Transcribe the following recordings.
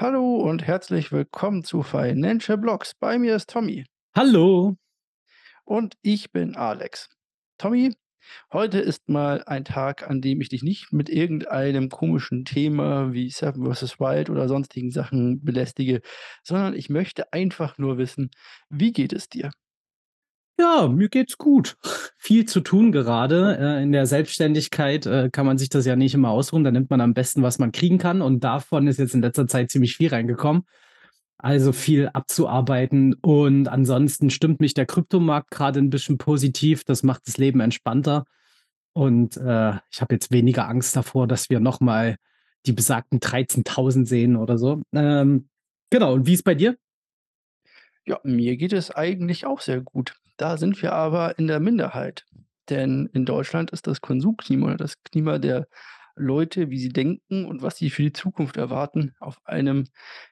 Hallo und herzlich willkommen zu Financial Blocks. Bei mir ist Tommy. Hallo. Und ich bin Alex. Tommy, heute ist mal ein Tag, an dem ich dich nicht mit irgendeinem komischen Thema wie Seven vs. Wild oder sonstigen Sachen belästige, sondern ich möchte einfach nur wissen, wie geht es dir? Ja, mir geht's gut. Viel zu tun gerade. Äh, in der Selbstständigkeit, äh, kann man sich das ja nicht immer ausruhen. Da nimmt man am besten, was man kriegen kann und davon ist jetzt in letzter Zeit ziemlich viel reingekommen. Also viel abzuarbeiten und ansonsten stimmt mich der Kryptomarkt gerade ein bisschen positiv. Das macht das Leben entspannter und, äh, ich habe jetzt weniger Angst davor, dass wir noch mal die besagten 13.000 sehen oder so. Ähm, genau, und wie ist bei dir? Ja, mir geht es eigentlich auch sehr gut. Da sind wir aber in der Minderheit, denn in Deutschland ist das Konsumklima oder das Klima der Leute, wie sie denken und was sie für die Zukunft erwarten, auf einem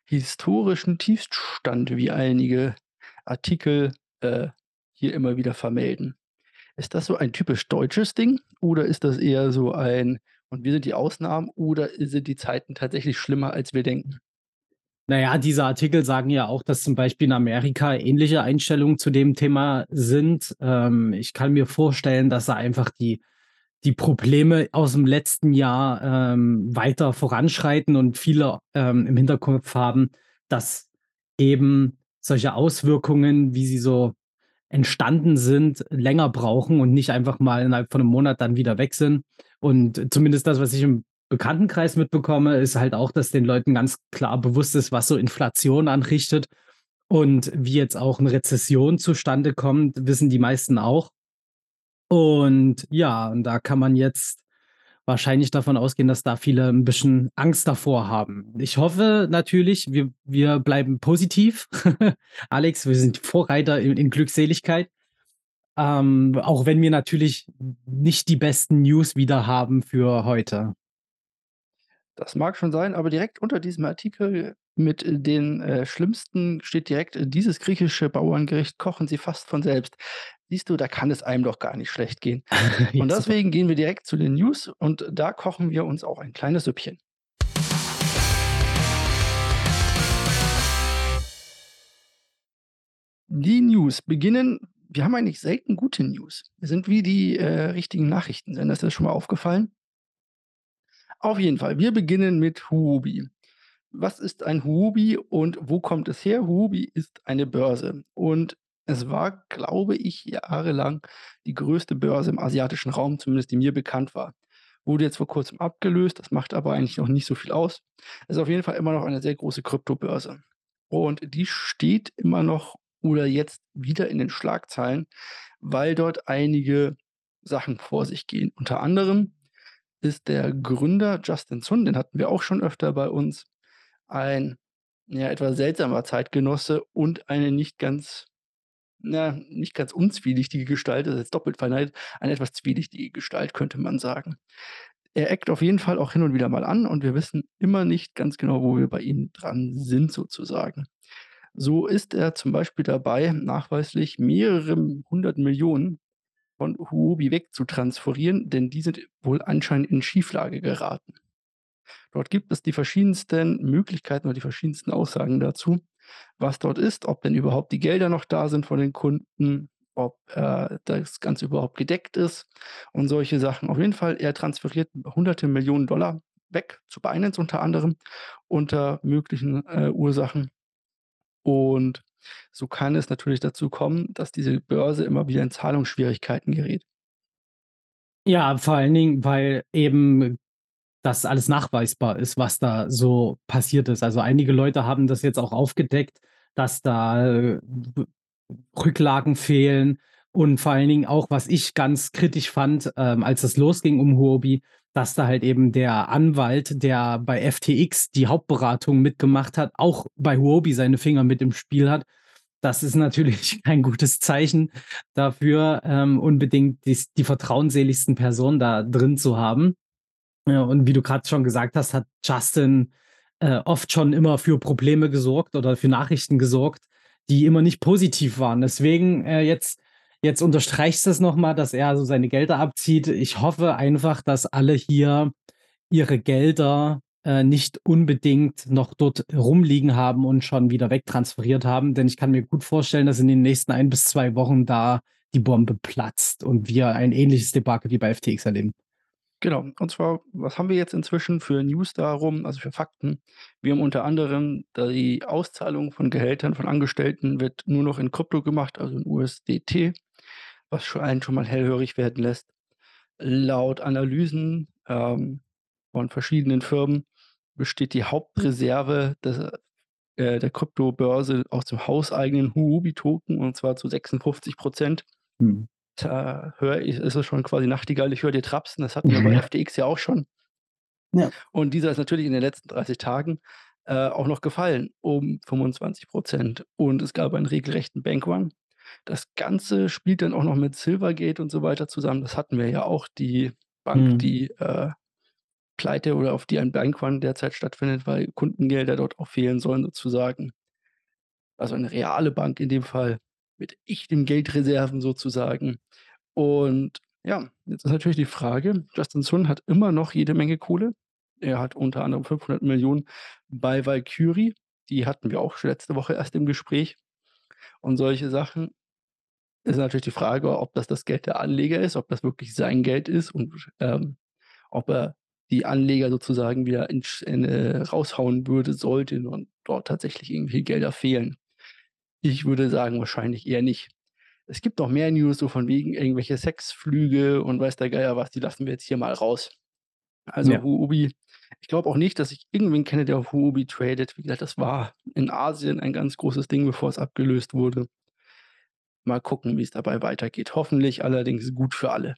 historischen Tiefststand, wie einige Artikel, äh, hier immer wieder vermelden. Ist das so ein typisch deutsches Ding oder ist das eher so ein und wir sind die Ausnahmen oder sind die Zeiten tatsächlich schlimmer, als wir denken? Na ja, diese Artikel sagen ja auch, dass zum Beispiel in Amerika ähnliche Einstellungen zu dem Thema sind. Ähm, ich kann mir vorstellen, dass da einfach die die Probleme aus'm letzten Jahr, ähm, weiter voranschreiten und viele, ähm, im Hinterkopf haben, dass eben solche Auswirkungen, wie sie so entstanden sind, länger brauchen und nicht einfach mal innerhalb von 'nem Monat dann wieder weg sind. Und zumindest das, was ich im Bekanntenkreis mitbekomme, ist halt auch, dass den Leuten ganz klar bewusst ist, was so Inflation anrichtet und wie jetzt auch 'ne Rezession zustande kommt, wissen die meisten auch. Und ja, und da kann man jetzt wahrscheinlich davon ausgehen, dass da viele 'n bisschen Angst davor haben. Ich hoffe natürlich, wir wir bleiben positiv. Alex, wir sind Vorreiter in in Glückseligkeit. Ähm, auch wenn wir natürlich nicht die besten News wieder haben für heute. Das mag schon sein, aber direkt unter diesem Artikel mit den, äh, schlimmsten steht direkt: äh, „Dieses griechische Bauerngericht kochen sie fast von selbst.“ Siehst du, da kann es einem doch gar nicht schlecht gehen. Und deswegen gehen wir direkt zu den News und da kochen wir uns auch ein kleines Süppchen. Die News beginnen wir haben eigentlich selten gute News. Wir sind wie die, äh, richtigen Nachrichtensender. Ist dir das schon mal aufgefallen? Auf jeden Fall, wir beginnen mit Huobi. Was ist ein Huobi und wo kommt es her? Huobi ist eine Börse und es war, glaube ich, jahrelang die größte Börse im asiatischen Raum, zumindest die mir bekannt war. Wurde jetzt vor Kurzem abgelöst, das macht aber eigentlich noch nicht so viel aus. Ist auf jeden Fall immer noch eine sehr große Kryptobörse. Und die steht immer noch oder jetzt wieder in den Schlagzeilen, weil dort einige Sachen vor sich gehen. Unter anderem ist der Gründer Justin Sun, den hatten wir auch schon öfter bei uns, ein, ja, etwas seltsamer Zeitgenosse und eine nicht ganz na, nicht ganz unzwielichtige Gestalt, das ist jetzt doppelt verneindet, eine etwas zwielichtige Gestalt, könnte man sagen. Er eckt auf jeden Fall auch hin und wieder mal an und wir wissen immer nicht ganz genau, wo wir bei ihm dran sind sozusagen. So ist er zum Beispiel dabei, nachweislich mehrere 100.000.000 von Huobi wegzutransferieren, denn die sind wohl anscheinend in Schieflage geraten. Dort gibt es die verschiedensten Möglichkeiten oder die verschiedensten Aussagen dazu, was dort ist, ob denn überhaupt die Gelder noch da sind von den Kunden, ob, äh, das Ganze überhaupt gedeckt ist und solche Sachen. Auf jeden Fall, er transferiert hunderte Millionen Dollar weg zu Binance unter anderem unter möglichen, äh, Ursachen. Und so kann es natürlich dazu kommen, dass diese Börse immer wieder in Zahlungsschwierigkeiten gerät. Ja, vor allen Dingen, weil eben das alles nachweisbar ist, was da so passiert ist. Also, einige Leute haben das jetzt auch aufgedeckt, dass da, äh, Rücklagen fehlen und vor allen Dingen auch, was ich ganz kritisch fand, ähm, als es losging um Huobi, dass da halt eben der Anwalt, der bei FTX die Hauptberatung mitgemacht hat, auch bei Huobi seine Finger mit im Spiel hat. Das ist natürlich kein gutes Zeichen dafür, ähm, unbedingt dies die vertrauensseligsten Personen da drin zu haben. Ja, und wie du grad schon gesagt hast, hat Justin, äh, oft schon immer für Probleme gesorgt oder für Nachrichten gesorgt, die immer nicht positiv waren. Deswegen, äh, jetzt jetzt unterstreichst du es noch mal, dass er so seine Gelder abzieht. Ich hoffe einfach, dass alle hier ihre Gelder, äh, nicht unbedingt noch dort rumliegen haben und schon wieder wegtransferiert haben. Denn ich kann mir gut vorstellen, dass in den nächsten ein bis zwei Wochen da die Bombe platzt und wir ein ähnliches Debakel wie bei FTX erleben. Genau. Und zwar, was haben wir jetzt inzwischen für News darum, also für Fakten? Wir haben unter anderem die Auszahlung von Gehältern von Angestellten wird nur noch in Krypto gemacht, also in USDT, was schon einen schon mal hellhörig werden lässt. Laut Analysen ähm, von verschiedenen Firmen besteht die Hauptreserve des, äh, der Kryptobörse aus dem hauseigenen Huobi-Token und zwar zu 56 Prozent. Hm. Da höre ich, ist es schon quasi Nachtigall, ich höre dir trapsen. Das hatten wir bei FTX ja auch schon. Ja. Und dieser ist natürlich in den letzten 30 Tagen äh, auch noch gefallen um 25 Prozent. Und es gab einen regelrechten Bankrun. Das Ganze spielt dann auch noch mit Silvergate und so weiter zusammen. Das hatten wir ja auch, die Bank, mhm. die äh, pleite oder auf die ein Bankrun derzeit stattfindet, weil Kundengelder dort auch fehlen sollen, sozusagen. Also eine reale Bank in dem Fall mit echten Geldreserven sozusagen. Und ja, jetzt ist natürlich die Frage, Justin Sun hat immer noch jede Menge Kohle. Er hat unter anderem 500 Millionen bei Valkyrie. Die hatten wir auch letzte Woche erst im Gespräch. Und solche Sachen ist natürlich die Frage, ob das das Geld der Anleger ist, ob das wirklich sein Geld ist und ähm, ob er die Anleger sozusagen wieder in, in, äh, raushauen würde, sollten und dort tatsächlich irgendwie Gelder fehlen. Ich würde sagen, wahrscheinlich eher nicht. Es gibt noch mehr News, so von wegen irgendwelche Sexflüge und weiß der Geier was, die lassen wir jetzt hier mal raus. Also ja. Huobi, ich glaube auch nicht, dass ich irgendwen kenne, der auf Huobi tradet. Wie gesagt, das war in Asien ein ganz großes Ding, bevor es abgelöst wurde. Mal gucken, wie es dabei weitergeht. Hoffentlich allerdings gut für alle.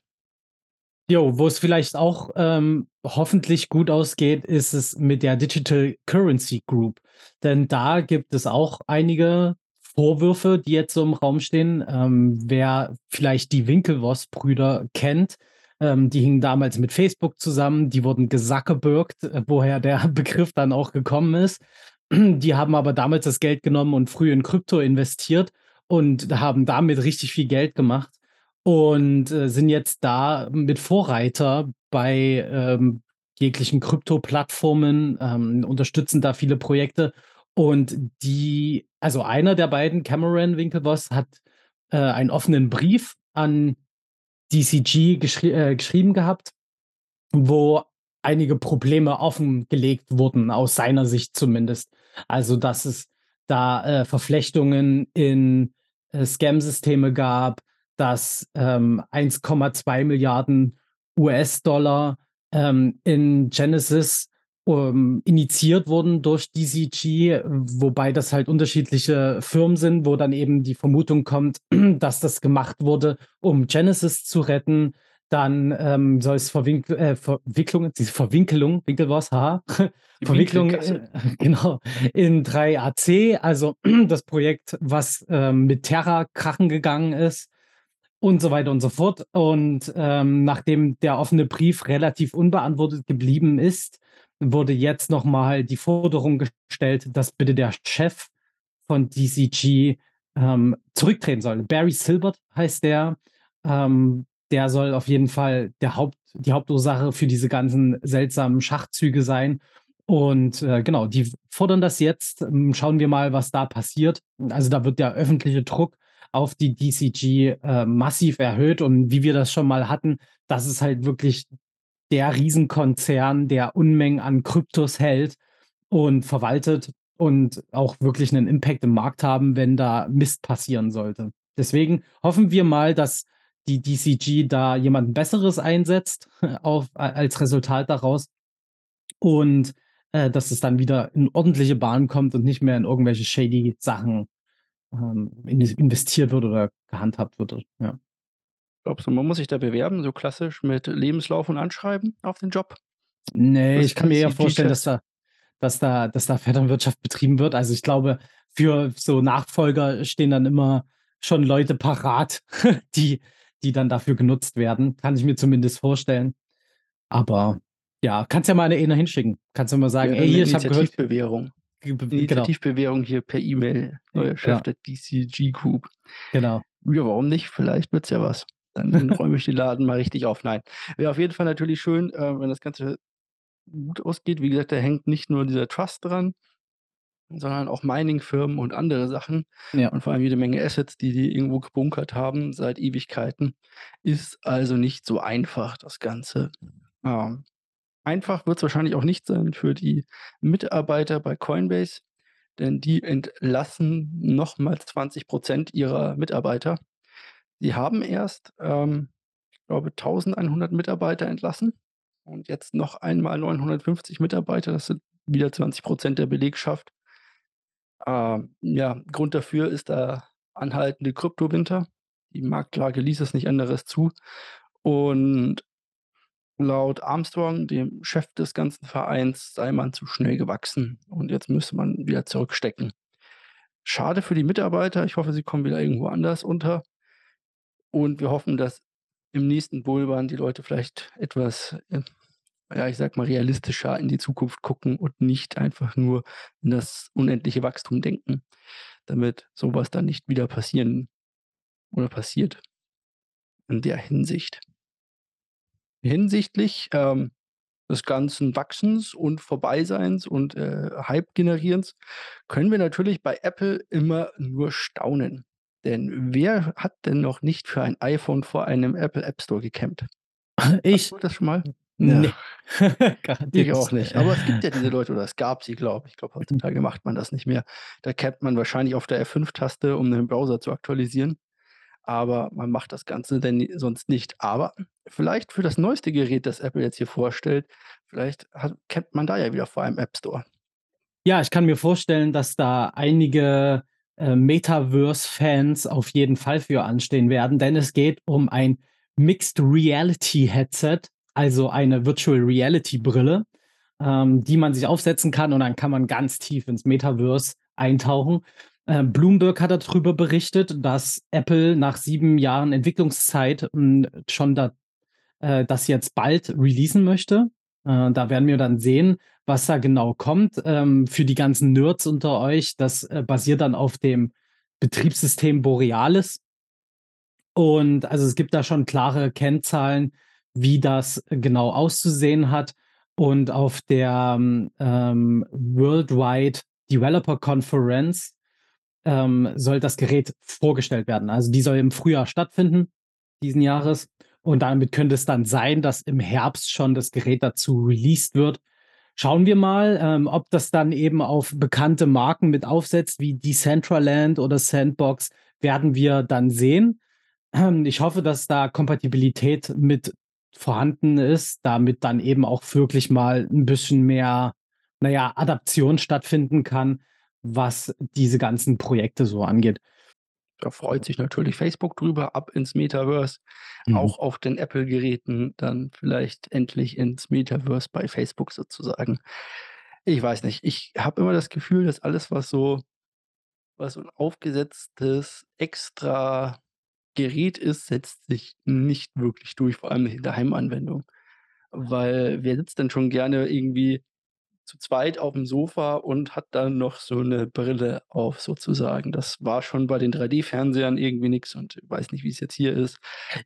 Jo, wo es vielleicht auch ähm, hoffentlich gut ausgeht, ist es mit der Digital Currency Group. Denn da gibt es auch einige Vorwürfe, die jetzt so im Raum stehen. Ähm, wer vielleicht die Winkelwoss-Brüder kennt, ähm, die hingen damals mit Facebook zusammen, die wurden gesackerbürgt, äh, woher der Begriff dann auch gekommen ist. Die haben aber damals das Geld genommen und früh in Krypto investiert und haben damit richtig viel Geld gemacht und äh, sind jetzt da mit Vorreiter bei ähm, jeglichen Krypto-Plattformen, ähm, unterstützen da viele Projekte. Und die, also einer der beiden, Cameron Winklevoss, hat äh, einen offenen Brief an DCG geschri äh, geschrieben gehabt, wo einige Probleme offengelegt wurden, aus seiner Sicht zumindest. Also, dass es da äh, Verflechtungen in äh, Scam-Systeme gab, dass ähm, 1,2 Milliarden US-Dollar ähm, in Genesis um, initiiert wurden durch DCG, wobei das halt unterschiedliche Firmen sind, wo dann eben die Vermutung kommt, dass das gemacht wurde, um Genesis zu retten. Dann ähm, soll es Verwinkl äh, Verwicklung, diese Verwinkelung, Winkelwas, haha, Verwicklung, äh, genau, in 3AC, also das Projekt, was ähm, mit Terra krachen gegangen ist und so weiter und so fort. Und ähm, nachdem der offene Brief relativ unbeantwortet geblieben ist, wurde jetzt nochmal die Forderung gestellt, dass bitte der Chef von DCG ähm, zurücktreten soll. Barry Silbert heißt der. Ähm, der soll auf jeden Fall der Haupt, die Hauptursache für diese ganzen seltsamen Schachzüge sein. Und äh, genau, die fordern das jetzt. Ähm, schauen wir mal, was da passiert. Also da wird der öffentliche Druck auf die DCG äh, massiv erhöht. Und wie wir das schon mal hatten, das ist halt wirklich der Riesenkonzern, der Unmengen an Kryptos hält und verwaltet und auch wirklich einen Impact im Markt haben, wenn da Mist passieren sollte. Deswegen hoffen wir mal, dass die DCG da jemand Besseres einsetzt auf, als Resultat daraus und äh, dass es dann wieder in ordentliche Bahn kommt und nicht mehr in irgendwelche shady Sachen ähm, investiert wird oder gehandhabt wird. Ja. Glaubst du, man muss sich da bewerben, so klassisch mit Lebenslauf und Anschreiben auf den Job? Nee, Was ich kann mir eher vorstellen, dass da, dass da, dass da Vetternwirtschaft betrieben wird. Also ich glaube, für so Nachfolger stehen dann immer schon Leute parat, die, die dann dafür genutzt werden. Kann ich mir zumindest vorstellen. Aber ja, kannst ja mal eine Ehe hinschicken. Kannst du mal sagen, ja, ey, hier, ich habe gehört. Initiativbewährung. Genau. Initiativbewährung hier per E-Mail. Neuer Chef der DCG Group. Genau. Ja, warum nicht? Vielleicht wird es ja was. Dann räume ich den Laden mal richtig auf. Nein. Wäre auf jeden Fall natürlich schön, äh, wenn das Ganze gut ausgeht. Wie gesagt, da hängt nicht nur dieser Trust dran, sondern auch Mining-Firmen und andere Sachen Ja. und vor allem jede Menge Assets, die die irgendwo gebunkert haben seit Ewigkeiten. Ist also nicht so einfach, das Ganze. Ähm, einfach wird's wahrscheinlich auch nicht sein für die Mitarbeiter bei Coinbase, denn die entlassen noch mal 20% ihrer Mitarbeiter. Die haben erst, ähm, ich glaube, 1.100 Mitarbeiter entlassen und jetzt noch einmal 950 Mitarbeiter. Das sind wieder 20% der Belegschaft. Ähm, ja, Grund dafür ist der anhaltende Kryptowinter. Die Marktlage ließ es nicht anderes zu. Und laut Armstrong, dem Chef des ganzen Vereins, sei man zu schnell gewachsen und jetzt müsse man wieder zurückstecken. Schade für die Mitarbeiter. Ich hoffe, sie kommen wieder irgendwo anders unter. Und wir hoffen, dass im nächsten Bullrun die Leute vielleicht etwas, äh, ja, ich sage mal, realistischer in die Zukunft gucken und nicht einfach nur in das unendliche Wachstum denken, damit sowas dann nicht wieder passieren oder passiert in der Hinsicht. Hinsichtlich, ähm, des ganzen Wachsens und Vorbeiseins und, äh, Hype-Generierens können wir natürlich bei Apple immer nur staunen. Denn wer hat denn noch nicht für ein iPhone vor einem Apple App Store gecampt? Ich. Hattest du das schon mal? Ne. Ich Garantiert auch nicht. Aber es gibt ja diese Leute oder es gab sie, glaube ich. Ich glaube, heutzutage macht man das nicht mehr. Da campt man wahrscheinlich auf der F5-Taste, um den Browser zu aktualisieren. Aber man macht das Ganze denn sonst nicht. Aber vielleicht für das neueste Gerät, das Apple jetzt hier vorstellt, vielleicht hat campt man da ja wieder vor einem App Store. Ja, ich kann mir vorstellen, dass da einige, äh, Metaverse-Fans auf jeden Fall für anstehen werden, denn es geht um ein Mixed Reality Headset, also eine Virtual Reality Brille, ähm, die man sich aufsetzen kann und dann kann man ganz tief ins Metaverse eintauchen. Ähm, Bloomberg hat darüber berichtet, dass Apple nach 7 Jahren Entwicklungszeit, hm, schon da äh, das jetzt bald releasen möchte. Äh, da werden wir dann sehen, was da genau kommt. Ähm, für die ganzen Nerds unter euch, das, äh, basiert dann auf dem Betriebssystem Borealis. Und also, es gibt da schon klare Kennzahlen, wie das genau auszusehen hat. Und auf der, ähm, Worldwide Developer Conference, ähm, soll das Gerät vorgestellt werden. Also, die soll im Frühjahr stattfinden diesen Jahres. Und damit könnte es dann sein, dass im Herbst schon das Gerät dazu released wird. Schauen wir mal, ähm, ob das dann eben auf bekannte Marken mit aufsetzt, wie Decentraland oder Sandbox, werden wir dann sehen. Ich hoffe, dass da Kompatibilität mit vorhanden ist, damit dann eben auch wirklich mal 'n bisschen mehr, na ja, Adaption stattfinden kann, was diese ganzen Projekte so angeht. Da freut sich natürlich Facebook drüber, ab ins Metaverse, Mhm. auch auf den Apple-Geräten dann vielleicht endlich ins Metaverse bei Facebook sozusagen. Ich weiß nicht. Ich habe immer das Gefühl, dass alles, was so was so 'n aufgesetztes extra Gerät ist, setzt sich nicht wirklich durch, vor allem in der Heimanwendung. Weil wer sitzt denn schon gerne irgendwie zu zweit aufm Sofa und hat dann noch so 'ne Brille auf sozusagen? Das war schon bei den 3D-Fernsehern irgendwie nix und weiß nicht, wie's jetzt hier ist.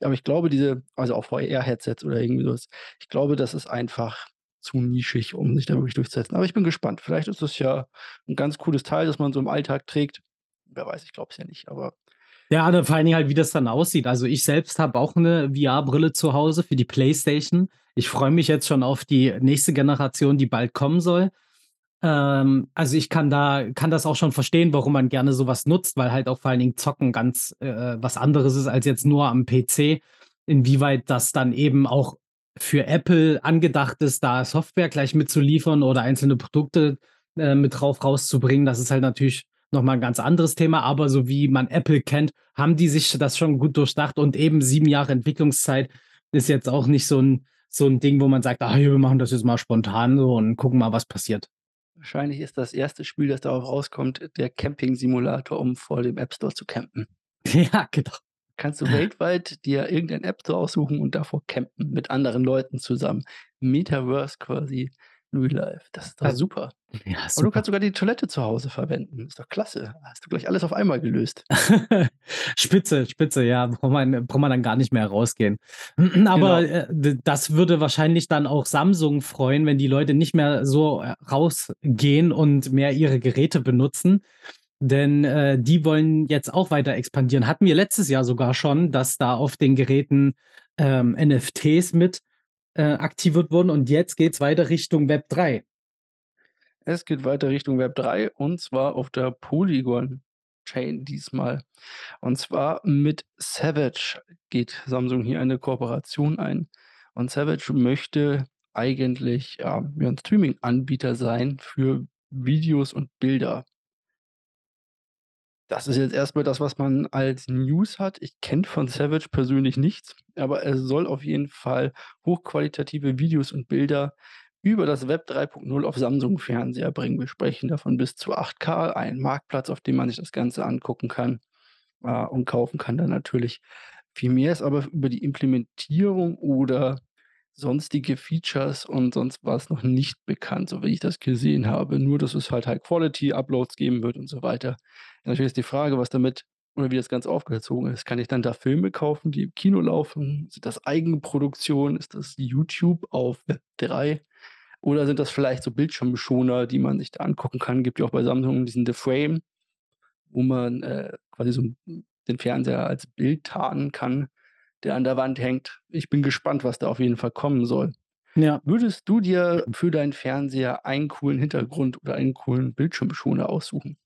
Aber ich glaube, diese also auch VR-Headsets oder irgendwie so was. Ich glaube, das ist einfach zu nischig, um sich da wirklich durchzusetzen. Aber ich bin gespannt. Vielleicht ist das ja 'n ganz cooles Teil, das man so im Alltag trägt. Wer weiß, ich glaube es ja nicht, aber Ja, ne, vor allen Dingen halt, wie das dann aussieht. Also, ich selbst habe auch 'ne VR-Brille zu Hause für die Playstation. Ich freue mich jetzt schon auf die nächste Generation, die bald kommen soll. Ähm, also, ich kann da kann das auch schon verstehen, warum man gerne so was nutzt, weil halt auch vor allen Dingen Zocken ganz, äh, was anderes ist als jetzt nur am PC. Inwieweit das dann eben auch für Apple angedacht ist, da Software gleich mitzuliefern oder einzelne Produkte, äh, mit drauf rauszubringen, das ist halt natürlich noch mal 'n ganz anderes Thema. Aber so wie man Apple kennt, haben die sich das schon gut durchdacht und eben 7 Jahre Entwicklungszeit ist jetzt auch nicht so 'n so 'n Ding, wo man sagt: „Ah, wir machen das jetzt mal spontan so und gucken mal, was passiert.“ Wahrscheinlich ist das erste Spiel, das darauf rauskommt, der Camping-Simulator, um vor dem App Store zu campen. Ja, genau. Kannst du weltweit dir irgendein App Store aussuchen und davor campen mit anderen Leuten zusammen. Metaverse quasi Real Life. Das ist doch Al super. Ja, Aber du super. kannst sogar die Toilette zu Hause verwenden. Ist doch klasse. Hast du gleich alles auf einmal gelöst. Spitze, spitze, ja, braucht man braucht man dann gar nicht mehr rausgehen. Aber, Genau. äh, das würde wahrscheinlich dann auch Samsung freuen, wenn die Leute nicht mehr so, äh, rausgehen und mehr ihre Geräte benutzen, denn, äh, die wollen jetzt auch weiter expandieren. Hatten wir letztes Jahr sogar schon, dass da auf den Geräten, ähm, NFTs mit, äh, aktiviert wurden und jetzt geht's weiter Richtung Web 3. Es geht weiter Richtung Web 3 und zwar auf der Polygon Chain diesmal. Und zwar mit Savage geht Samsung hier eine Kooperation ein. Und Savage möchte eigentlich, ja, ja 'n Streaming-Anbieter sein für Videos und Bilder. Das ist jetzt erst mal das, was man als News hat. Ich kenne von Savage persönlich nichts, aber er soll auf jeden Fall hochqualitative Videos und Bilder über das Web 3.0 auf Samsung-Fernseher bringen. Wir sprechen da von bis zu 8K, ein Marktplatz, auf dem man sich das Ganze angucken kann, äh, und kaufen kann dann natürlich. Viel mehr ist aber über die Implementierung oder sonstige Features und sonst was noch nicht bekannt, so wie ich das gesehen habe. Nur, dass es halt High-Quality-Uploads geben wird und so weiter. Natürlich ist die Frage, was damit oder wie das Ganze aufgezogen ist. Kann ich dann da Filme kaufen, die im Kino laufen? Sind das Eigenproduktionen? Ist das YouTube auf Web 3? Oder sind das vielleicht so Bildschirmschoner, die man sich da angucken kann? Gibt ja auch bei Samsung diesen The Frame, wo man, äh, quasi so den Fernseher als Bild tarnen kann, der an der Wand hängt. Ich bin gespannt, was da auf jeden Fall kommen soll. Ja. Würdest du dir für deinen Fernseher einen coolen Hintergrund oder einen coolen Bildschirmschoner aussuchen?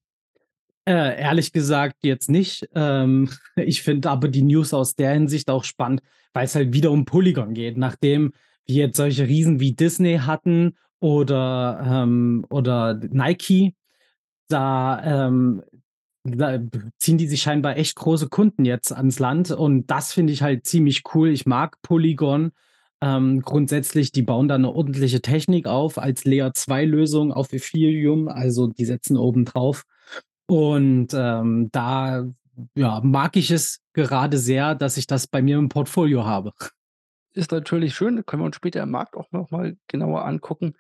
Äh, ehrlich gesagt jetzt nicht. Ähm, ich finde aber die News aus der Hinsicht auch spannend, weil's halt wieder um Polygon geht. Nachdem wir jetzt solche Riesen wie Disney hatten oder, ähm oder Nike, da, ähm da ziehen die sich scheinbar echt große Kunden jetzt ans Land und das finde ich halt ziemlich cool. Ich mag Polygon, ähm, grundsätzlich. Die bauen da 'ne ordentliche Technik auf als Layer-2-Lösung auf Ethereum, also die setzen oben drauf. Und, ähm, da, ja, mag ich es gerade sehr, dass ich das bei mir im Portfolio habe. Ist natürlich schön, können wir uns später im Markt auch noch mal genauer angucken.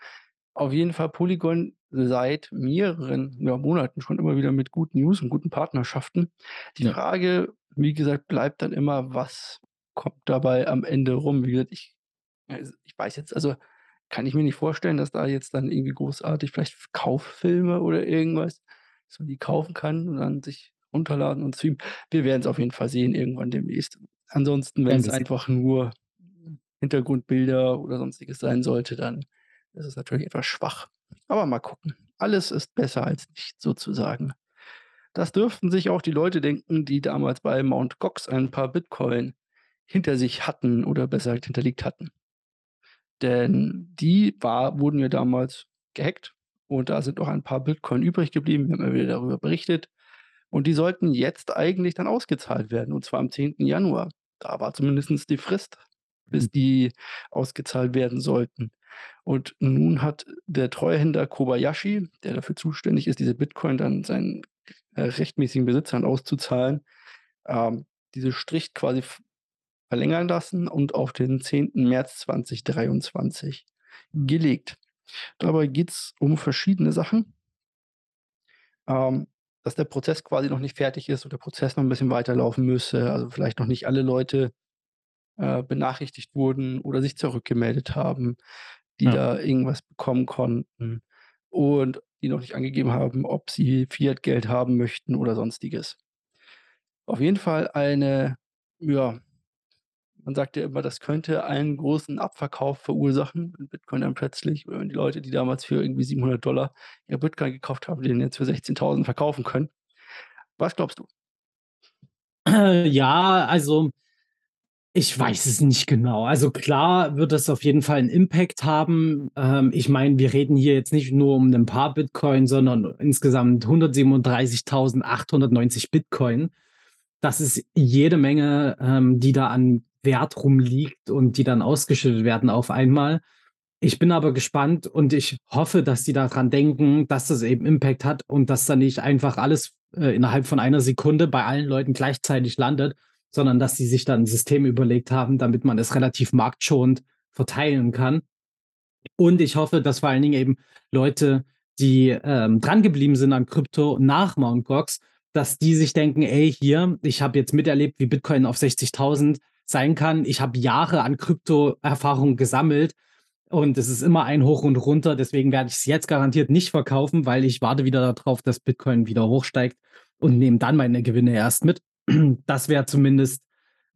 Auf jeden Fall Polygon seit mehreren, ja, Monaten schon immer wieder mit guten News und guten Partnerschaften. Die Ja. Frage, wie gesagt, bleibt dann immer, was kommt dabei am Ende rum? Wie gesagt, ich also, ich weiß jetzt also, kann ich mir nicht vorstellen, dass da jetzt dann irgendwie großartig vielleicht Kauffilme oder irgendwas, dass man die kaufen kann und dann sich runterladen und streamen. Wir werden's auf jeden Fall sehen irgendwann demnächst. Ansonsten, Werden wir sehen. einfach nur Hintergrundbilder oder Sonstiges sein sollte, dann ist es natürlich etwas schwach. Aber mal gucken. Alles ist besser als nichts sozusagen. Das dürften sich auch die Leute denken, die damals bei Mt. Gox ein paar Bitcoin hinter sich hatten oder besser gesagt hinterlegt hatten. Denn die war wurden ja damals gehackt und da sind auch ein paar Bitcoin übrig geblieben. Wir haben ja wieder darüber berichtet. Und die sollten jetzt eigentlich dann ausgezahlt werden, und zwar am 10. Januar. Da war zumindestens die Frist, bis Mhm. die ausgezahlt werden sollten. Und nun hat der Treuhänder Kobayashi, der dafür zuständig ist, diese Bitcoin dann seinen, äh, rechtmäßigen Besitzern auszuzahlen, ähm, diese Strich quasi verlängern lassen und auf den 10. März 2023 gelegt. Dabei geht's um verschiedene Sachen. Ähm, dass der Prozess quasi noch nicht fertig ist und der Prozess noch 'n bisschen weiterlaufen müsse, also vielleicht noch nicht alle Leute, äh, benachrichtigt wurden oder sich zurückgemeldet haben, die Ja. da irgendwas bekommen konnten und die noch nicht angegeben haben, ob sie Fiat-Geld haben möchten oder Sonstiges. Auf jeden Fall eine ja, man sagt ja immer, das könnte einen großen Abverkauf verursachen, wenn Bitcoin dann plötzlich oder wenn die Leute, die damals für irgendwie 700 ihr Bitcoin gekauft haben, den jetzt für 16.000 verkaufen können. Was glaubst du? Ja, also ich weiß es nicht genau. Also klar wird das auf jeden Fall 'n Impact haben. Ähm, ich meine, wir reden hier jetzt nicht nur um 'nen paar Bitcoin, sondern insgesamt 137.890 Bitcoin. Das ist jede Menge, ähm, die da an Wert rumliegt und die dann ausgeschüttet werden auf einmal. Ich bin aber gespannt und ich hoffe, dass die da dran denken, dass das eben Impact hat und dass da nicht einfach alles, äh, innerhalb von einer Sekunde bei allen Leuten gleichzeitig landet, sondern dass die sich da 'n System überlegt haben, damit man es relativ marktschonend verteilen kann. Und ich hoffe, dass vor allen Dingen eben Leute, die ähm, drangeblieben sind an Krypto nach Mt. Gox, dass die sich denken, ey, hier, ich habe jetzt miterlebt, wie Bitcoin auf 60.000 sein kann. Ich habe Jahre an Krypto-Erfahrung gesammelt und es ist immer ein Hoch und runter. Deswegen werde ich es jetzt garantiert nicht verkaufen, weil ich warte wieder darauf, dass Bitcoin wieder hochsteigt und nehme dann meine Gewinne erst mit. Das wäre zumindest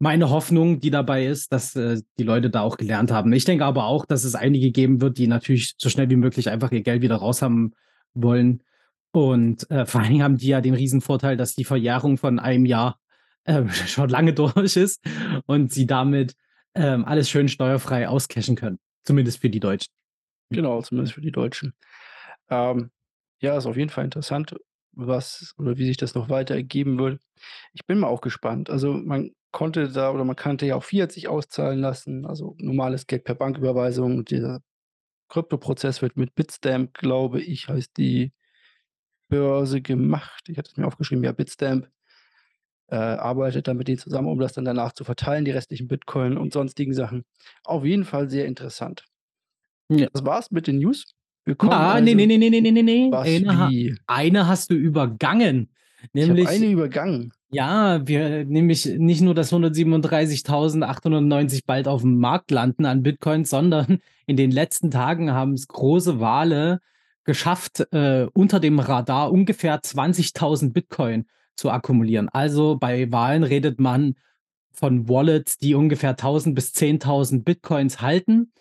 meine Hoffnung, die dabei ist, dass äh, die Leute da auch gelernt haben. Ich denke aber auch, dass es einige geben wird, die natürlich so schnell wie möglich einfach ihr Geld wieder raus haben wollen. Und äh, vor allen Dingen haben die ja den Riesenvorteil, dass die Verjährung von einem Jahr äh, schon lange durch ist und sie damit ähm, alles schön steuerfrei auscashen können. Zumindest für die Deutschen. Genau, zumindest für die Deutschen. Ähm, ja, ist auf jeden Fall interessant, was oder wie sich das noch weiter ergeben wird. Ich bin mal auch gespannt. Also man konnte da oder man kannte ja auch Fiat sich auszahlen lassen, also normales Geld per Banküberweisung. Dieser Kryptoprozess wird mit Bitstamp, glaube ich, heißt die Börse gemacht. Ich hatte es mir aufgeschrieben, ja, Bitstamp äh, arbeitet dann mit denen zusammen, um das dann danach zu verteilen, die restlichen Bitcoin und sonstigen Sachen. Auf jeden Fall sehr interessant. Ja. Das war's mit den News. Wir kommen ah, also, nee, nee, nee, nee, nee, nee, nee. Was, eine, eine hast du übergangen. Nämlich, ich eine übergangen. Ja, wir nämlich nicht nur das 137.890 bald auf dem Markt landen an Bitcoin, sondern in den letzten Tagen haben es große Wale geschafft, äh, unter dem Radar ungefähr 20.000 Bitcoin zu akkumulieren. Also bei Wahlen redet man von Wallets, die ungefähr 1000 bis 10.000 Bitcoins halten.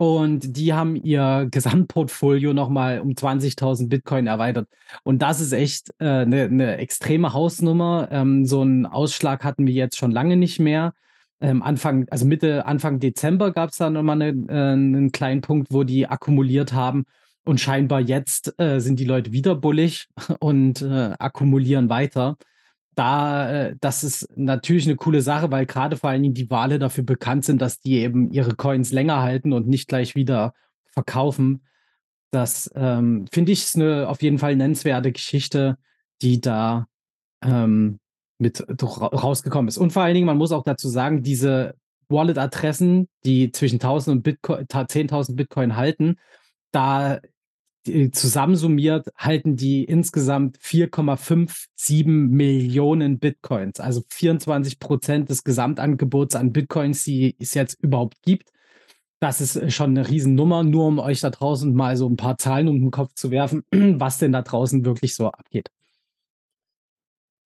Und die haben ihr Gesamtportfolio nochmal um 20.000 Bitcoin erweitert. Und das ist echt eine äh, ne, ne extreme Hausnummer. Ähm, so einen Ausschlag hatten wir jetzt schon lange nicht mehr. Ähm, Anfang, also Mitte, Anfang Dezember gab es da nochmal ne, äh, einen kleinen Punkt, wo die akkumuliert haben. Und scheinbar jetzt äh, sind die Leute wieder bullig und äh, akkumulieren weiter. Da, äh, das ist natürlich eine coole Sache, weil gerade vor allen Dingen die Wale dafür bekannt sind, dass die eben ihre Coins länger halten und nicht gleich wieder verkaufen. Das ähm, finde ich ist eine auf jeden Fall nennenswerte Geschichte, die da ähm, mit rausgekommen ist. Und vor allen Dingen, man muss auch dazu sagen, diese Wallet-Adressen, die zwischen 1000 und Bitcoin, 10.000 Bitcoin halten, da zusammensummiert halten die insgesamt 4,57 Millionen Bitcoins, also 24 Prozent des Gesamtangebots an Bitcoins, die es jetzt überhaupt gibt. Das ist schon eine Riesennummer, nur um euch da draußen mal so ein paar Zahlen um den Kopf zu werfen, was denn da draußen wirklich so abgeht.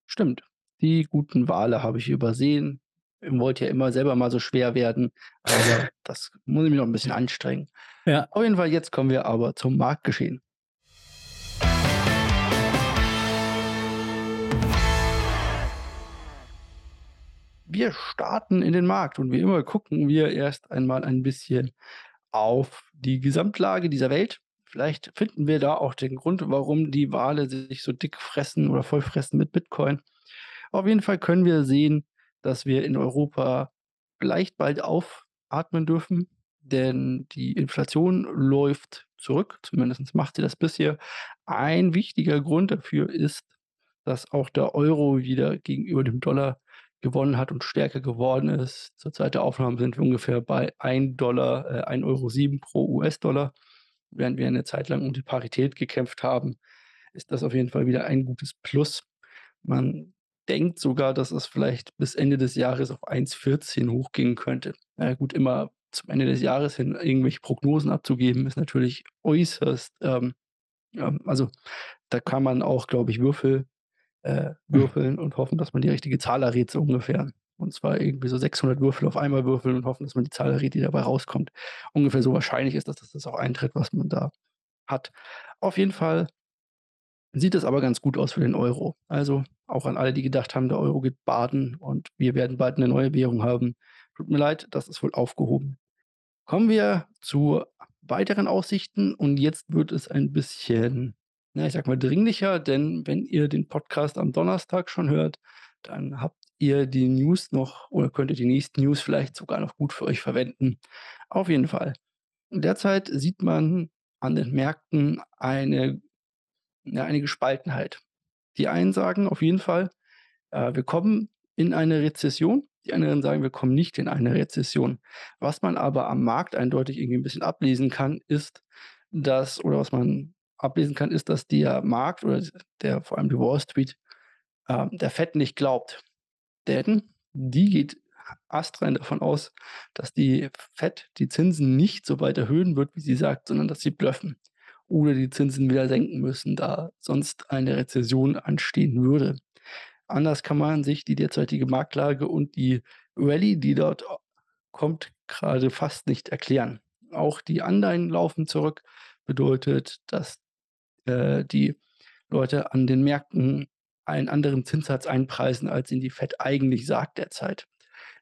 Stimmt. Die guten Wale habe ich übersehen. Wollte ja immer selber mal so schwer werden, aber das muss ich mich noch ein bisschen anstrengen. Ja. Auf jeden Fall, jetzt kommen wir aber zum Marktgeschehen. Wir starten in den Markt und wie immer gucken wir erst einmal ein bisschen auf die Gesamtlage dieser Welt. Vielleicht finden wir da auch den Grund, warum die Wale sich so dick fressen oder voll fressen mit Bitcoin. Auf jeden Fall können wir sehen, dass wir in Europa vielleicht bald aufatmen dürfen denn die Inflation läuft zurück, zumindest macht sie das bisher. Ein wichtiger Grund dafür ist, dass auch der Euro wieder gegenüber dem Dollar gewonnen hat und stärker geworden ist. Zur Zeit der Aufnahme sind wir ungefähr bei 1 Dollar, äh, 1,07 Euro 7 pro US-Dollar. Während wir eine Zeit lang um die Parität gekämpft haben, ist das auf jeden Fall wieder ein gutes Plus. Man denkt sogar, dass es vielleicht bis Ende des Jahres auf 1,14 hochgehen könnte. Na gut, immer zum Ende des Jahres hin irgendwelche Prognosen abzugeben, ist natürlich äußerst, ähm, ja, also da kann man auch, glaube ich, Würfel äh, hm. würfeln und hoffen, dass man die richtige Zahl errät, so ungefähr. Und zwar irgendwie so 600 Würfel auf einmal würfeln und hoffen, dass man die Zahl errät, die dabei rauskommt. Ungefähr so wahrscheinlich ist, dass das auch eintritt, was man da hat. Auf jeden Fall sieht es aber ganz gut aus für den Euro. Also auch an alle, die gedacht haben, der Euro geht baden und wir werden bald eine neue Währung haben. Tut mir leid, das ist wohl aufgehoben. Kommen wir zu weiteren Aussichten und jetzt wird es ein bisschen, na, ich sag mal, dringlicher, denn wenn ihr den Podcast am Donnerstag schon hört, dann habt ihr die News noch oder könntet die nächsten News vielleicht sogar noch gut für euch verwenden. Auf jeden Fall. Derzeit sieht man an den Märkten eine, ja, eine Gespaltenheit. Die einen sagen auf jeden Fall, äh, wir kommen in eine Rezession. Die anderen sagen, wir kommen nicht in eine Rezession. Was man aber am Markt eindeutig irgendwie ein bisschen ablesen kann, ist, dass, oder was man ablesen kann, ist, dass der Markt oder der vor allem die Wall Street äh, der Fed nicht glaubt. Denn die geht astrein davon aus, dass die Fed die Zinsen nicht so weit erhöhen wird, wie sie sagt, sondern dass sie bluffen oder die Zinsen wieder senken müssen, da sonst eine Rezession anstehen würde. Anders kann man sich die derzeitige Marktlage und die Rallye, die dort kommt, gerade fast nicht erklären. Auch die Anleihen laufen zurück, bedeutet, dass äh, die Leute an den Märkten einen anderen Zinssatz einpreisen, als ihn die Fed eigentlich sagt derzeit.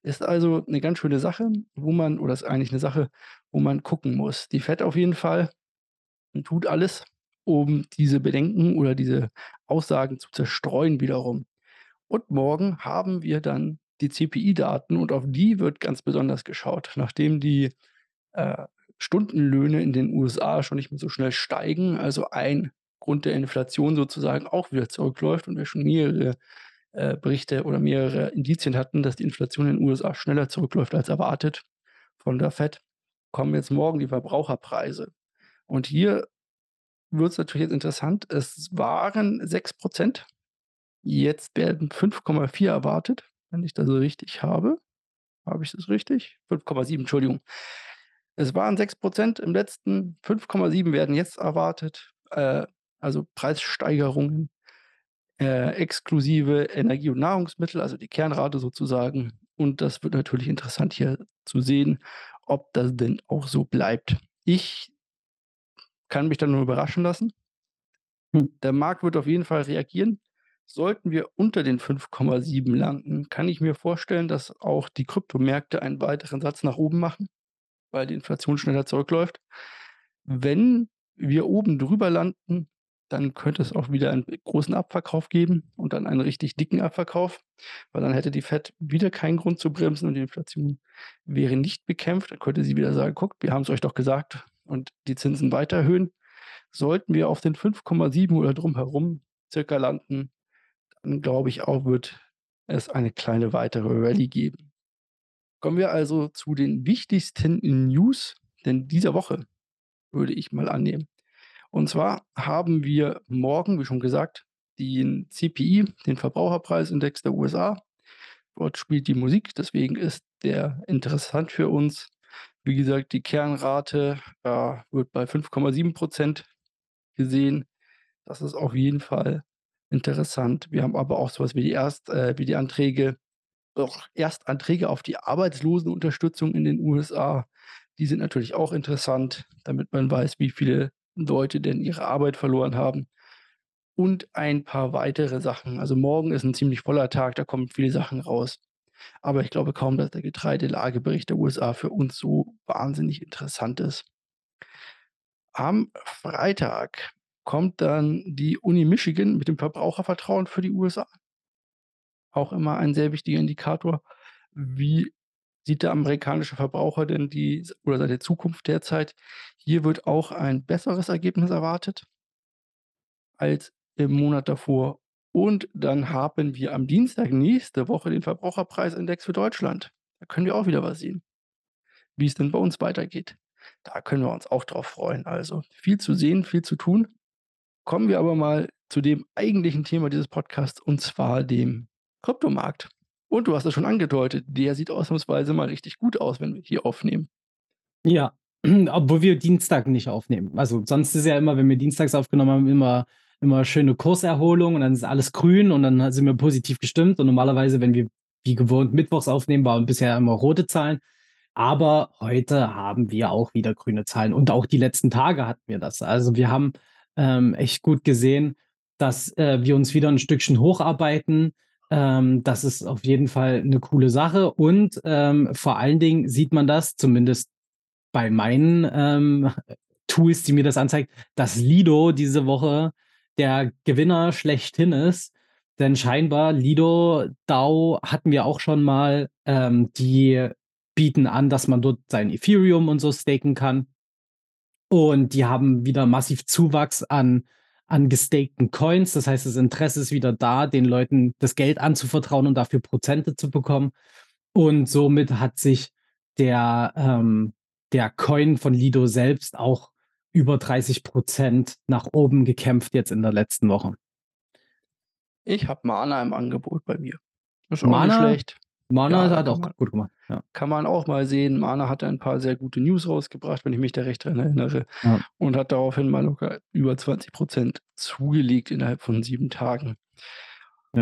Ist also eine ganz schöne Sache, wo man oder ist eigentlich eine Sache, wo man gucken muss. Die Fed auf jeden Fall tut alles, um diese Bedenken oder diese Aussagen zu zerstreuen wiederum. Und morgen haben wir dann die CPI-Daten und auf die wird ganz besonders geschaut. Nachdem die äh, Stundenlöhne in den USA schon nicht mehr so schnell steigen, also ein Grund der Inflation sozusagen auch wieder zurückläuft und wir schon mehrere äh, Berichte oder mehrere Indizien hatten, dass die Inflation in den USA schneller zurückläuft als erwartet von der Fed, kommen jetzt morgen die Verbraucherpreise. Und hier wird es natürlich jetzt interessant. Es waren 6%, jetzt werden 5,4 erwartet, wenn ich das so richtig habe. Habe ich das richtig? 5,7, Entschuldigung. Es waren 6% im letzten, 5,7 werden jetzt erwartet. Äh, also Preissteigerungen äh, exklusive Energie und Nahrungsmittel, also die Kernrate sozusagen. Und das wird natürlich interessant hier zu sehen, ob das denn auch so bleibt. Ich kann mich dann nur überraschen lassen. Hm. Der Markt wird auf jeden Fall reagieren. Sollten wir unter den 5,7 landen, kann ich mir vorstellen, dass auch die Kryptomärkte einen weiteren Satz nach oben machen, weil die Inflation schneller zurückläuft. Wenn wir oben drüber landen, dann könnte es auch wieder einen großen Abverkauf geben und dann einen richtig dicken Abverkauf, weil dann hätte die Fed wieder keinen Grund zu bremsen und die Inflation wäre nicht bekämpft. Dann könnte sie wieder sagen, guckt, wir haben es euch doch gesagt und die Zinsen weiter erhöhen. Sollten wir auf den 5,7 oder drumherum circa landen, dann glaube ich auch, wird es eine kleine weitere Rallye geben. Kommen wir also zu den wichtigsten News denn dieser Woche, würde ich mal annehmen. Und zwar haben wir morgen, wie schon gesagt, den CPI, den Verbraucherpreisindex der USA. Dort spielt die Musik, deswegen ist der interessant für uns. Wie gesagt, die Kernrate äh, wird bei 5,7 Prozent gesehen. Das ist auf jeden Fall interessant. Wir haben aber auch sowas wie die, Erst, äh, wie die Anträge, auch Erstanträge auf die Arbeitslosenunterstützung in den USA. Die sind natürlich auch interessant, damit man weiß, wie viele Leute denn ihre Arbeit verloren haben. Und ein paar weitere Sachen. Also morgen ist ein ziemlich voller Tag, da kommen viele Sachen raus. Aber ich glaube kaum, dass der Getreidelagebericht der USA für uns so wahnsinnig interessant ist. Am Freitag kommt dann die Uni Michigan mit dem Verbrauchervertrauen für die USA. Auch immer ein sehr wichtiger Indikator, wie sieht der amerikanische Verbraucher denn die oder seine Zukunft derzeit? Hier wird auch ein besseres Ergebnis erwartet als im Monat davor. Und dann haben wir am Dienstag nächste Woche den Verbraucherpreisindex für Deutschland. Da können wir auch wieder was sehen, wie es denn bei uns weitergeht. Da können wir uns auch drauf freuen. Also viel zu sehen, viel zu tun. Kommen wir aber mal zu dem eigentlichen Thema dieses Podcasts und zwar dem Kryptomarkt. Und du hast es schon angedeutet, der sieht ausnahmsweise mal richtig gut aus, wenn wir hier aufnehmen. Ja, obwohl wir Dienstag nicht aufnehmen. Also sonst ist ja immer, wenn wir dienstags aufgenommen haben, immer, immer schöne Kurserholung und dann ist alles grün und dann sind wir positiv gestimmt. Und normalerweise, wenn wir wie gewohnt mittwochs aufnehmen, waren bisher immer rote Zahlen. Aber heute haben wir auch wieder grüne Zahlen und auch die letzten Tage hatten wir das. Also wir haben ähm, echt gut gesehen, dass äh, wir uns wieder ein Stückchen hocharbeiten. Ähm, das ist auf jeden Fall eine coole Sache. Und ähm, vor allen Dingen sieht man das, zumindest bei meinen ähm, Tools, die mir das anzeigen, dass Lido diese Woche der Gewinner schlechthin ist. Denn scheinbar, Lido DAO hatten wir auch schon mal, ähm, die bieten an, dass man dort sein Ethereum und so staken kann. Und die haben wieder massiv Zuwachs an an gestakten Coins. Das heißt, das Interesse ist wieder da, den Leuten das Geld anzuvertrauen und dafür Prozente zu bekommen. Und somit hat sich der, ähm, der Coin von Lido selbst auch über 30% nach oben gekämpft jetzt in der letzten Woche. Ich habe Mana im Angebot bei mir. Ist auch Mana, nicht schlecht. Mana ja, hat auch man, gut gemacht. Ja. Kann man auch mal sehen. Mana hat ein paar sehr gute News rausgebracht, wenn ich mich da recht dran erinnere. Ja. Und hat daraufhin mal locker über 20% zugelegt innerhalb von sieben Tagen.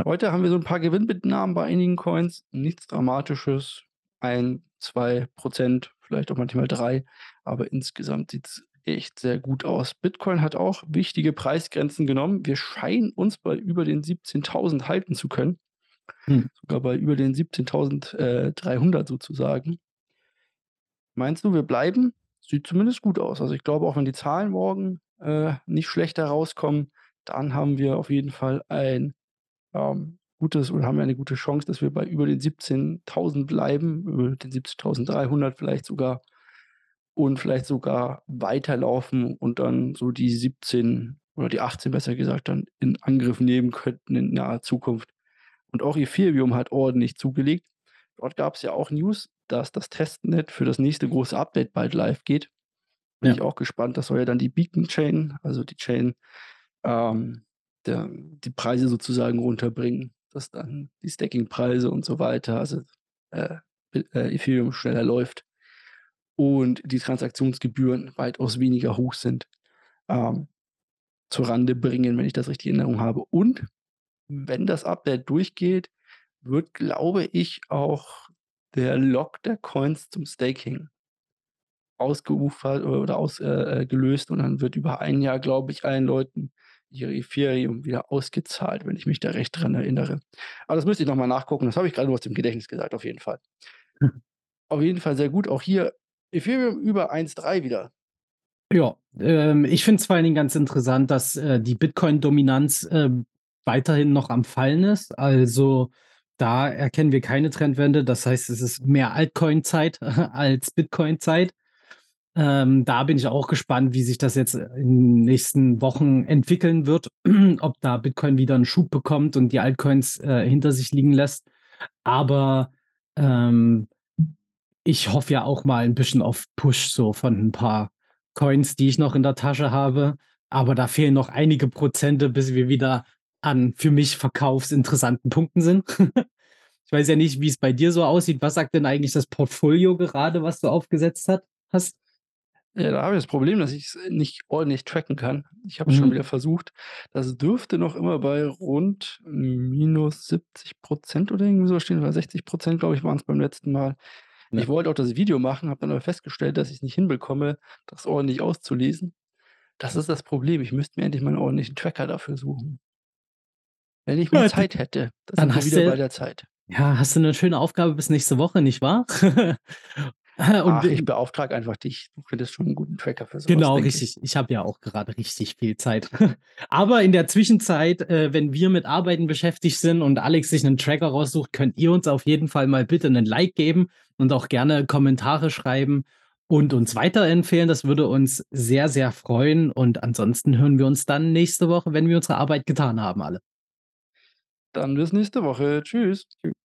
Heute haben wir so ein paar Gewinnmitnahmen bei einigen Coins. Nichts Dramatisches. Ein, zwei Prozent, vielleicht auch manchmal drei. Aber insgesamt sieht es echt sehr gut aus. Bitcoin hat auch wichtige Preisgrenzen genommen. Wir scheinen uns bei über den 17.000 halten zu können. Hm. Sogar bei über den 17.300 sozusagen. Meinst du, wir bleiben? Sieht zumindest gut aus. Also ich glaube, auch wenn die Zahlen morgen äh, nicht schlechter rauskommen, dann haben wir auf jeden Fall ein ähm, gutes oder haben wir eine gute Chance, dass wir bei über den 17.000 bleiben, über den 17.300 vielleicht sogar und vielleicht sogar weiterlaufen und dann so die 17 oder die 18 besser gesagt dann in Angriff nehmen könnten in naher Zukunft. Und auch Ethereum hat ordentlich zugelegt. Dort gab es ja auch News, dass das Testnet für das nächste große Update bald live geht. Bin ja. ich auch gespannt. Das soll ja dann die Beacon Chain, also die Chain, ähm, der, die Preise sozusagen runterbringen, dass dann die Stacking-Preise und so weiter, also äh, äh, Ethereum schneller läuft und die Transaktionsgebühren weitaus weniger hoch sind, ähm, zur Rande bringen, wenn ich das richtig in Erinnerung habe. Und wenn das Update durchgeht, wird, glaube ich, auch der Lock der Coins zum Staking ausgeufert oder ausgelöst äh, äh und dann wird über ein Jahr, glaube ich, allen Leuten ihre Ethereum wieder ausgezahlt, wenn ich mich da recht dran erinnere. Aber das müsste ich nochmal nachgucken. Das habe ich gerade nur aus dem Gedächtnis gesagt, auf jeden Fall. auf jeden Fall sehr gut. Auch hier Ethereum über 1,3 wieder. Ja, ähm, ich finde es vor allen Dingen ganz interessant, dass äh, die Bitcoin-Dominanz äh, weiterhin noch am Fallen ist. Also da erkennen wir keine Trendwende. Das heißt, es ist mehr Altcoin-Zeit als Bitcoin-Zeit. Ähm, da bin ich auch gespannt, wie sich das jetzt in den nächsten Wochen entwickeln wird, ob da Bitcoin wieder einen Schub bekommt und die Altcoins äh, hinter sich liegen lässt. Aber ähm, ich hoffe ja auch mal ein bisschen auf Push so von ein paar Coins, die ich noch in der Tasche habe. Aber da fehlen noch einige Prozente, bis wir wieder an für mich verkaufsinteressanten Punkten sind. ich weiß ja nicht, wie es bei dir so aussieht. Was sagt denn eigentlich das Portfolio gerade, was du aufgesetzt hat, hast? Ja, da habe ich das Problem, dass ich es nicht ordentlich tracken kann. Ich habe es mhm. schon wieder versucht. Das dürfte noch immer bei rund minus 70 Prozent oder irgendwie so stehen, oder 60 Prozent, glaube ich, waren es beim letzten Mal. Ja. Ich wollte auch das Video machen, habe dann aber festgestellt, dass ich es nicht hinbekomme, das ordentlich auszulesen. Das ist das Problem. Ich müsste mir endlich mal einen ordentlichen Tracker dafür suchen. Wenn ich mehr Zeit hätte, dann wir wieder du, bei der Zeit. Ja, hast du eine schöne Aufgabe bis nächste Woche, nicht wahr? Ach, ich beauftrage einfach dich. Du findest schon einen guten Tracker für sowas. Genau, richtig. Ich, ich habe ja auch gerade richtig viel Zeit. Aber in der Zwischenzeit, äh, wenn wir mit Arbeiten beschäftigt sind und Alex sich einen Tracker raussucht, könnt ihr uns auf jeden Fall mal bitte einen Like geben und auch gerne Kommentare schreiben und uns weiterempfehlen. Das würde uns sehr, sehr freuen. Und ansonsten hören wir uns dann nächste Woche, wenn wir unsere Arbeit getan haben, alle. Dann bis nächste Woche. Tschüss. Tschüss.